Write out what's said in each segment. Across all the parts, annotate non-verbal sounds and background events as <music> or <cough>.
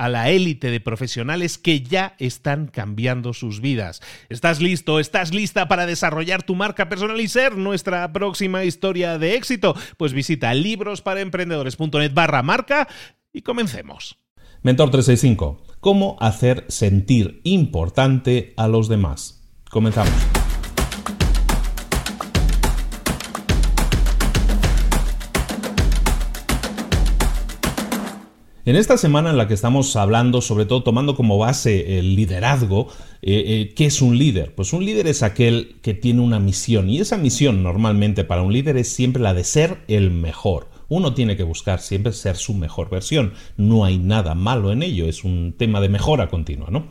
a la élite de profesionales que ya están cambiando sus vidas. ¿Estás listo? ¿Estás lista para desarrollar tu marca personal y ser nuestra próxima historia de éxito? Pues visita librosparaemprendedores.net barra marca y comencemos. Mentor 365. ¿Cómo hacer sentir importante a los demás? Comenzamos. En esta semana en la que estamos hablando, sobre todo tomando como base el liderazgo, eh, eh, ¿qué es un líder? Pues un líder es aquel que tiene una misión y esa misión normalmente para un líder es siempre la de ser el mejor. Uno tiene que buscar siempre ser su mejor versión. No hay nada malo en ello, es un tema de mejora continua, ¿no?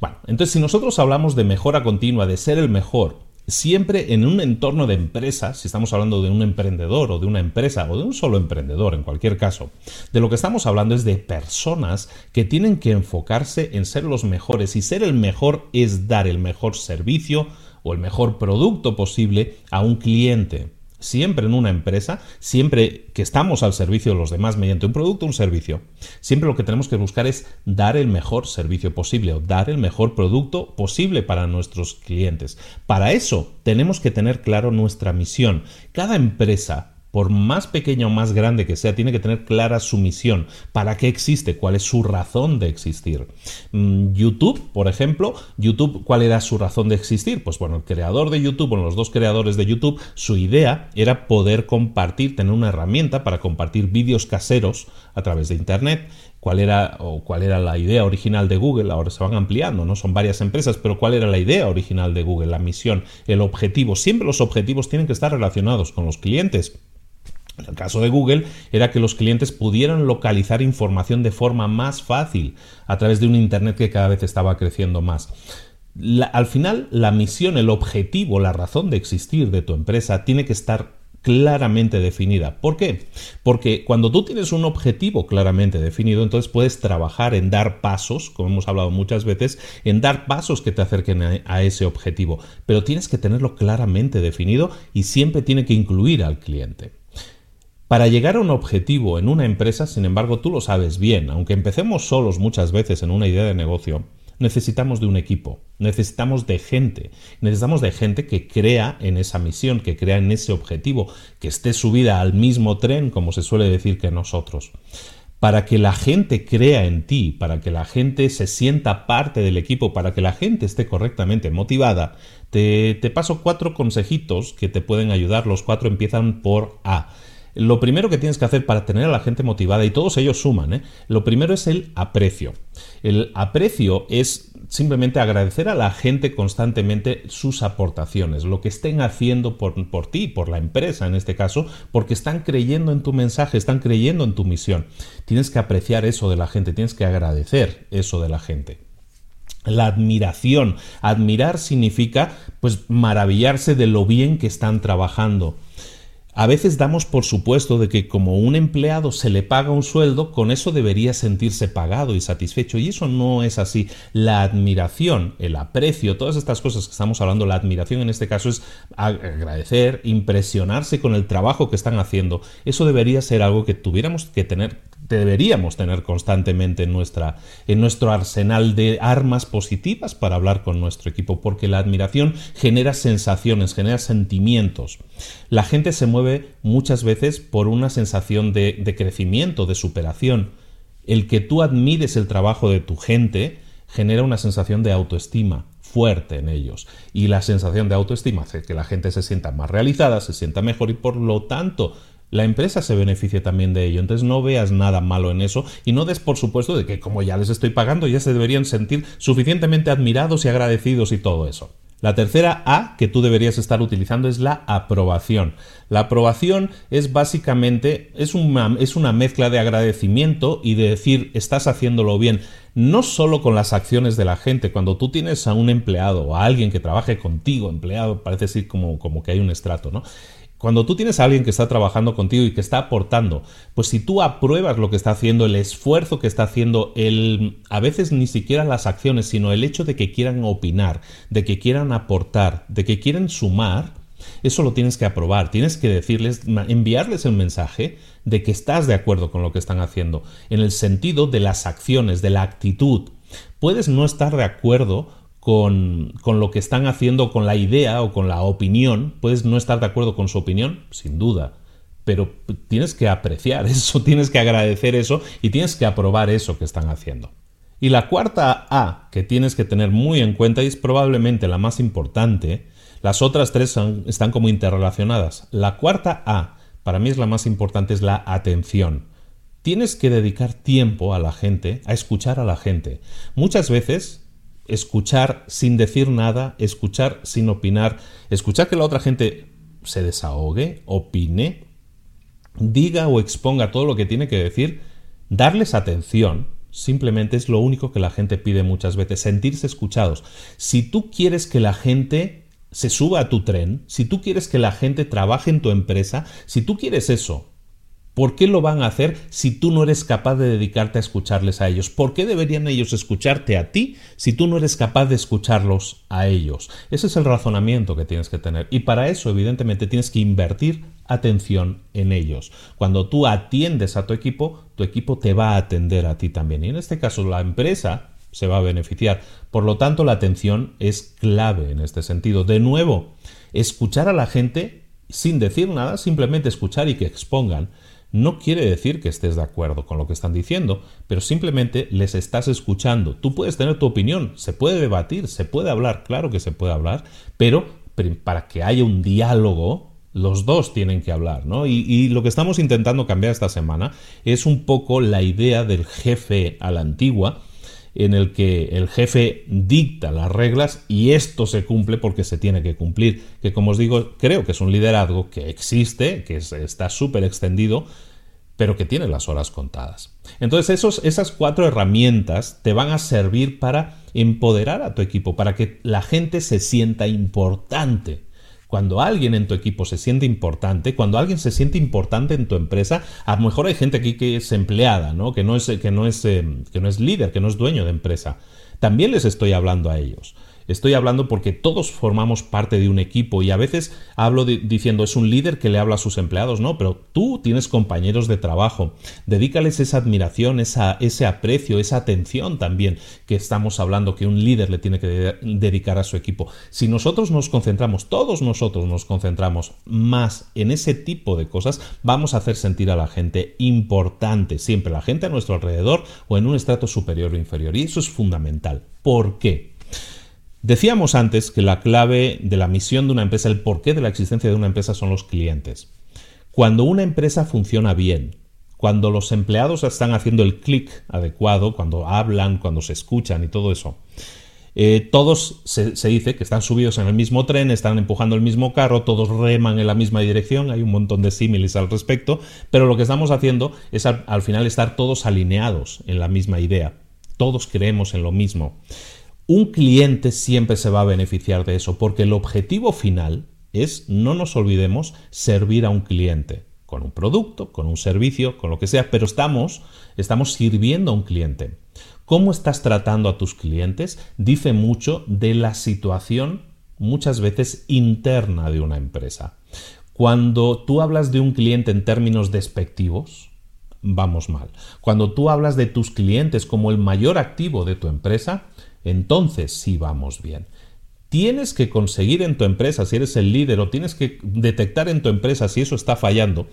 Bueno, entonces si nosotros hablamos de mejora continua, de ser el mejor, siempre en un entorno de empresa, si estamos hablando de un emprendedor o de una empresa o de un solo emprendedor en cualquier caso, de lo que estamos hablando es de personas que tienen que enfocarse en ser los mejores. Y ser el mejor es dar el mejor servicio o el mejor producto posible a un cliente siempre en una empresa, siempre que estamos al servicio de los demás mediante un producto o un servicio, siempre lo que tenemos que buscar es dar el mejor servicio posible o dar el mejor producto posible para nuestros clientes. Para eso tenemos que tener claro nuestra misión. Cada empresa por más pequeña o más grande que sea, tiene que tener clara su misión, para qué existe, cuál es su razón de existir. Mm, YouTube, por ejemplo, YouTube, ¿cuál era su razón de existir? Pues bueno, el creador de YouTube, bueno, los dos creadores de YouTube, su idea era poder compartir, tener una herramienta para compartir vídeos caseros a través de Internet. ¿Cuál era, o cuál era la idea original de Google? Ahora se van ampliando, ¿no? Son varias empresas, pero ¿cuál era la idea original de Google? La misión, el objetivo. Siempre los objetivos tienen que estar relacionados con los clientes. En el caso de Google era que los clientes pudieran localizar información de forma más fácil a través de un Internet que cada vez estaba creciendo más. al final, la misión, el objetivo, la razón de existir de tu empresa tiene que estar claramente definida. ¿Por qué? Porque cuando tú tienes un objetivo claramente definido, entonces puedes trabajar en dar pasos, como hemos hablado muchas veces, en dar pasos que te acerquen a ese objetivo. Pero tienes que tenerlo claramente definido y siempre tiene que incluir al cliente. Para llegar a un objetivo en una empresa, sin embargo, tú lo sabes bien, aunque empecemos solos muchas veces en una idea de negocio, necesitamos de un equipo, necesitamos de gente, necesitamos de gente que crea en esa misión, que crea en ese objetivo, que esté subida al mismo tren, como se suele decir que nosotros. Para que la gente crea en ti, para que la gente se sienta parte del equipo, para que la gente esté correctamente motivada, te, te paso cuatro consejitos que te pueden ayudar. Los cuatro empiezan por A. Lo primero que tienes que hacer para tener a la gente motivada, y todos ellos suman, ¿eh? lo primero es el aprecio. El aprecio es simplemente agradecer a la gente constantemente sus aportaciones, lo que estén haciendo por, por ti, por la empresa en este caso, porque están creyendo en tu mensaje, están creyendo en tu misión. Tienes que apreciar eso de la gente, tienes que agradecer eso de la gente. la admiración. Admirar significa pues maravillarse de lo bien que están trabajando. A veces damos por supuesto de que como un empleado se le paga un sueldo, con eso debería sentirse pagado y satisfecho. Y eso no es así. La admiración, el aprecio, todas estas cosas que estamos hablando, la admiración en este caso es agradecer, impresionarse con el trabajo que están haciendo. Eso debería ser algo que tuviéramos que tener deberíamos tener constantemente en, nuestra, en nuestro arsenal de armas positivas para hablar con nuestro equipo, porque la admiración genera sensaciones, genera sentimientos. La gente se mueve muchas veces por una sensación de, de crecimiento, de superación. El que tú admires el trabajo de tu gente genera una sensación de autoestima fuerte en ellos. Y la sensación de autoestima hace que la gente se sienta más realizada, se sienta mejor y por lo tanto la empresa se beneficia también de ello. Entonces no veas nada malo en eso y no des por supuesto de que como ya les estoy pagando ya se deberían sentir suficientemente admirados y agradecidos y todo eso. La tercera A que tú deberías estar utilizando es la aprobación. La aprobación es básicamente es una, es una mezcla de agradecimiento y de decir estás haciéndolo bien, no solo con las acciones de la gente. Cuando tú tienes a un empleado o a alguien que trabaje contigo, empleado, parece decir como, como que hay un estrato, ¿no? Cuando tú tienes a alguien que está trabajando contigo y que está aportando, pues si tú apruebas lo que está haciendo, el esfuerzo que está haciendo, el a veces ni siquiera las acciones, sino el hecho de que quieran opinar, de que quieran aportar, de que quieren sumar, eso lo tienes que aprobar, tienes que decirles, enviarles el mensaje de que estás de acuerdo con lo que están haciendo, en el sentido de las acciones, de la actitud. Puedes no estar de acuerdo con, lo que están haciendo, con la idea o con la opinión. Puedes no estar de acuerdo con su opinión, sin duda, pero tienes que apreciar <laughs> eso, tienes que agradecer eso y tienes que aprobar eso que están haciendo. Y la cuarta A que tienes que tener muy en cuenta y es probablemente la más importante, las otras tres están como interrelacionadas. La cuarta A, para mí es la más importante, es la atención. Tienes que dedicar tiempo a la gente, a escuchar a la gente. Muchas veces escuchar sin decir nada, escuchar sin opinar, escuchar que la otra gente se desahogue, opine, diga o exponga todo lo que tiene que decir, darles atención, simplemente es lo único que la gente pide muchas veces, sentirse escuchados. Si tú quieres que la gente se suba a tu tren, si tú quieres que la gente trabaje en tu empresa, si tú quieres eso, ¿Por qué lo van a hacer si tú no eres capaz de dedicarte a escucharles a ellos? ¿Por qué deberían ellos escucharte a ti si tú no eres capaz de escucharlos a ellos? Ese es el razonamiento que tienes que tener. Y para eso, evidentemente, tienes que invertir atención en ellos. Cuando tú atiendes a tu equipo, tu equipo te va a atender a ti también. Y en este caso, la empresa se va a beneficiar. Por lo tanto, la atención es clave en este sentido. De nuevo, escuchar a la gente sin decir nada, simplemente escuchar y que expongan no quiere decir que estés de acuerdo con lo que están diciendo, pero simplemente les estás escuchando. Tú puedes tener tu opinión, se puede debatir, se puede hablar, claro que se puede hablar, pero para que haya un diálogo, los dos tienen que hablar, ¿no? Y, y, lo que estamos intentando cambiar esta semana es un poco la idea del jefe a la antigua, en el que el jefe dicta las reglas y esto se cumple porque se tiene que cumplir, que como os digo, creo que es un liderazgo que existe, que está súper extendido, pero que tiene las horas contadas. Entonces esos, esas cuatro herramientas te van a servir para empoderar a tu equipo, para que la gente se sienta importante cuando alguien en tu equipo se siente importante, cuando alguien se siente importante en tu empresa, a lo mejor hay gente aquí que es empleada, ¿no? Que, no es, que, no es, eh, que no es líder, que no es dueño de empresa. También les estoy hablando a ellos. Estoy hablando porque todos formamos parte de un equipo y a veces hablo diciendo es un líder que le habla a sus empleados, no, pero tú tienes compañeros de trabajo, dedícales esa admiración, ese aprecio, esa atención también que estamos hablando que un líder le tiene que dedicar a su equipo. Si nosotros nos concentramos, todos nosotros nos concentramos más en ese tipo de cosas, vamos a hacer sentir a la gente importante, siempre la gente a nuestro alrededor o en un estrato superior o inferior. Y eso es fundamental. ¿Por qué? Decíamos antes que la clave de la misión de una empresa, el porqué de la existencia de una empresa son los clientes. Cuando una empresa funciona bien, cuando los empleados están haciendo el clic adecuado, cuando hablan, cuando se escuchan y todo eso, eh, todos se, dice que están subidos en el mismo tren, están empujando el mismo carro, todos reman en la misma dirección, hay un montón de símiles al respecto, pero lo que estamos haciendo es al final estar todos alineados en la misma idea, todos creemos en lo mismo. Un cliente siempre se va a beneficiar de eso, porque el objetivo final es, no nos olvidemos, servir a un cliente, con un producto, con un servicio, con lo que sea, pero estamos, estamos sirviendo a un cliente. Cómo estás tratando a tus clientes dice mucho de la situación muchas veces interna de una empresa. Cuando tú hablas de un cliente en términos despectivos, vamos mal. Cuando tú hablas de tus clientes como el mayor activo de tu empresa, entonces sí vamos bien. Tienes que conseguir en tu empresa, si eres el líder, o tienes que detectar en tu empresa si eso está fallando,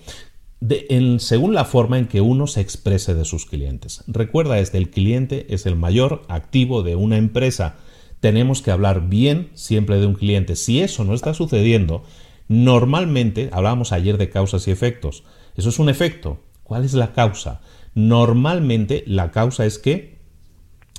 según la forma en que uno se exprese de sus clientes. Recuerda, este, el cliente es el mayor activo de una empresa. Tenemos que hablar bien siempre de un cliente. Si eso no está sucediendo, normalmente, hablábamos ayer de causas y efectos. Eso es un efecto. ¿Cuál es la causa? Normalmente la causa es que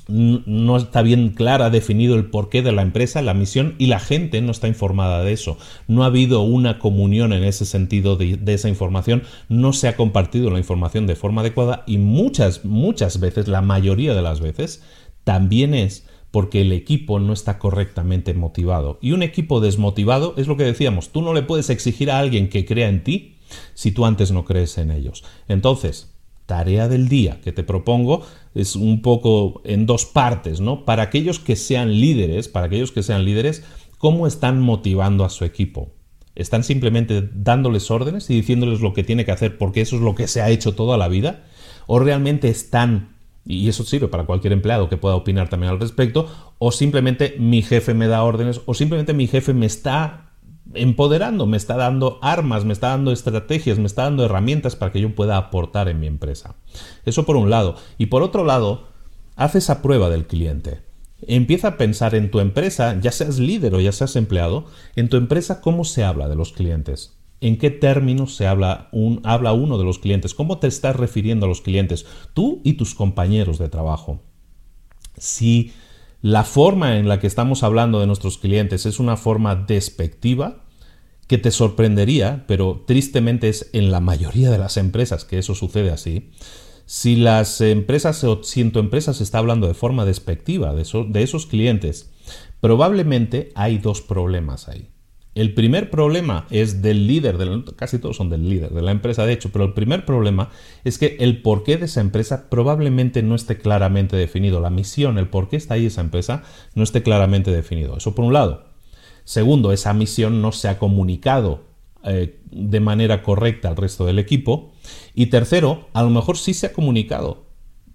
no está bien clara, definido el porqué de la empresa, la misión y la gente no está informada de eso. No ha habido una comunión en ese sentido de, esa información, no se ha compartido la información de forma adecuada y muchas, muchas veces, la mayoría de las veces, también es porque el equipo no está correctamente motivado. Y un equipo desmotivado es lo que decíamos, tú no le puedes exigir a alguien que crea en ti si tú antes no crees en ellos. Entonces, tarea del día que te propongo es un poco en dos partes, ¿no? Para aquellos que sean líderes, para aquellos que sean líderes, ¿cómo están motivando a su equipo? ¿Están simplemente dándoles órdenes y diciéndoles lo que tiene que hacer porque eso es lo que se ha hecho toda la vida? ¿O realmente están, y eso sirve para cualquier empleado que pueda opinar también al respecto, o simplemente mi jefe me da órdenes, o simplemente mi jefe me está empoderando, me está dando armas, me está dando estrategias, me está dando herramientas para que yo pueda aportar en mi empresa. Eso por un lado. Y por otro lado, haz esa prueba del cliente. Empieza a pensar en tu empresa, ya seas líder o ya seas empleado, en tu empresa cómo se habla de los clientes. ¿En qué términos se habla, un, habla uno de los clientes? ¿Cómo te estás refiriendo a los clientes? Tú y tus compañeros de trabajo. Si la forma en la que estamos hablando de nuestros clientes es una forma despectiva, que te sorprendería, pero tristemente es en la mayoría de las empresas que eso sucede así. Si las empresas o si en tu empresa se está hablando de forma despectiva de, de esos clientes, probablemente hay dos problemas ahí. El primer problema es del líder, casi todos son del líder de la empresa, de hecho, pero el primer problema es que el porqué de esa empresa probablemente no esté claramente definido. La misión, el por qué está ahí esa empresa, no esté claramente definido. Eso por un lado. Segundo, esa misión no se ha comunicado eh, de manera correcta al resto del equipo. Y tercero, a lo mejor sí se ha comunicado,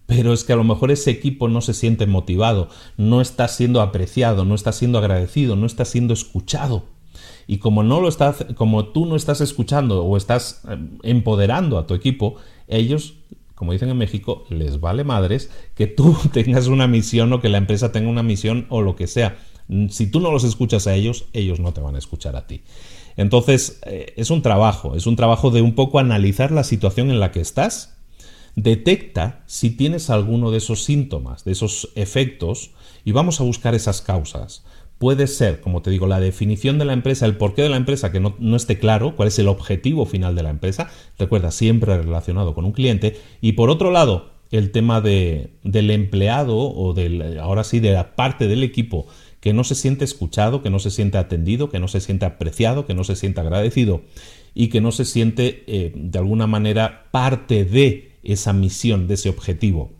pero es que a lo mejor ese equipo no se siente motivado, no está siendo apreciado, no está siendo agradecido, no está siendo escuchado. Y como no lo estás, como tú no estás escuchando o estás eh, empoderando a tu equipo, ellos, como dicen en México, les vale madres que tú <laughs> tengas una misión o que la empresa tenga una misión o lo que sea. Si tú no los escuchas a ellos, ellos no te van a escuchar a ti. Entonces, eh, es un trabajo, es un trabajo de un poco analizar la situación en la que estás. Detecta si tienes alguno de esos síntomas, de esos efectos, y vamos a buscar esas causas puede ser, como te digo, la definición de la empresa, el porqué de la empresa que no, esté claro, cuál es el objetivo final de la empresa, recuerda, siempre relacionado con un cliente, y por otro lado, el tema de, del empleado o del, ahora sí, de la parte del equipo que no se siente escuchado, que no se siente atendido, que no se siente apreciado, que no se siente agradecido y que no se siente eh, de alguna manera parte de esa misión, de ese objetivo.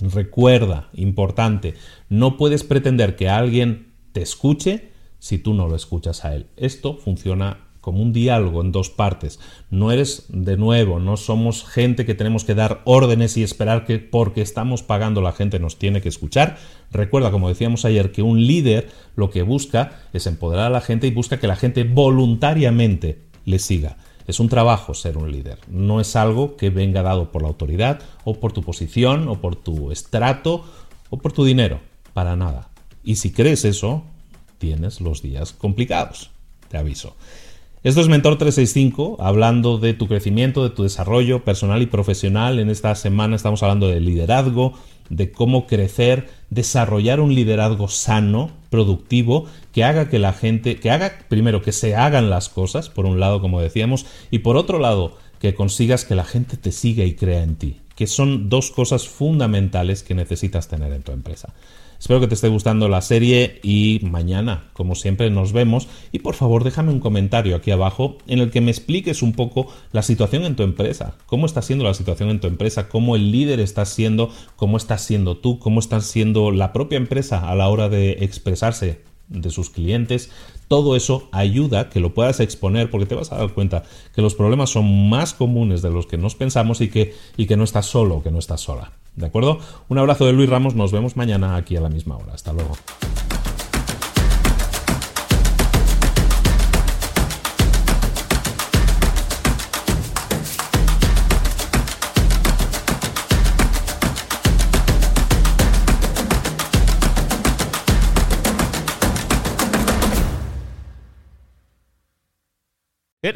Recuerda, importante, no puedes pretender que alguien te escuche si tú no lo escuchas a él. Esto funciona como un diálogo en dos partes. No eres, de nuevo, no somos gente que tenemos que dar órdenes y esperar que porque estamos pagando la gente nos tiene que escuchar. Recuerda, como decíamos ayer, que un líder lo que busca es empoderar a la gente y busca que la gente voluntariamente le siga. Es un trabajo ser un líder, no es algo que venga dado por la autoridad o por tu posición o por tu estrato o por tu dinero, para nada. Y si crees eso, tienes los días complicados, te aviso. Esto es Mentor 365, hablando de tu crecimiento, de tu desarrollo personal y profesional. En esta semana estamos hablando de liderazgo, de cómo crecer, desarrollar un liderazgo sano, productivo, que haga que la gente, que haga primero que se hagan las cosas, por un lado, como decíamos, y por otro lado, que consigas que la gente te siga y crea en ti, que son dos cosas fundamentales que necesitas tener en tu empresa. Espero que te esté gustando la serie y mañana, como siempre, nos vemos. Y por favor, déjame un comentario aquí abajo en el que me expliques un poco la situación en tu empresa. ¿Cómo está siendo la situación en tu empresa? ¿Cómo el líder está siendo? ¿Cómo estás siendo tú? ¿Cómo está siendo la propia empresa a la hora de expresarse de sus clientes, todo eso ayuda que lo puedas exponer porque te vas a dar cuenta que los problemas son más comunes de los que nos pensamos y que, y que no estás solo, que no estás sola. ¿De acuerdo? Un abrazo de Luis Ramos, nos vemos mañana aquí a la misma hora. Hasta luego.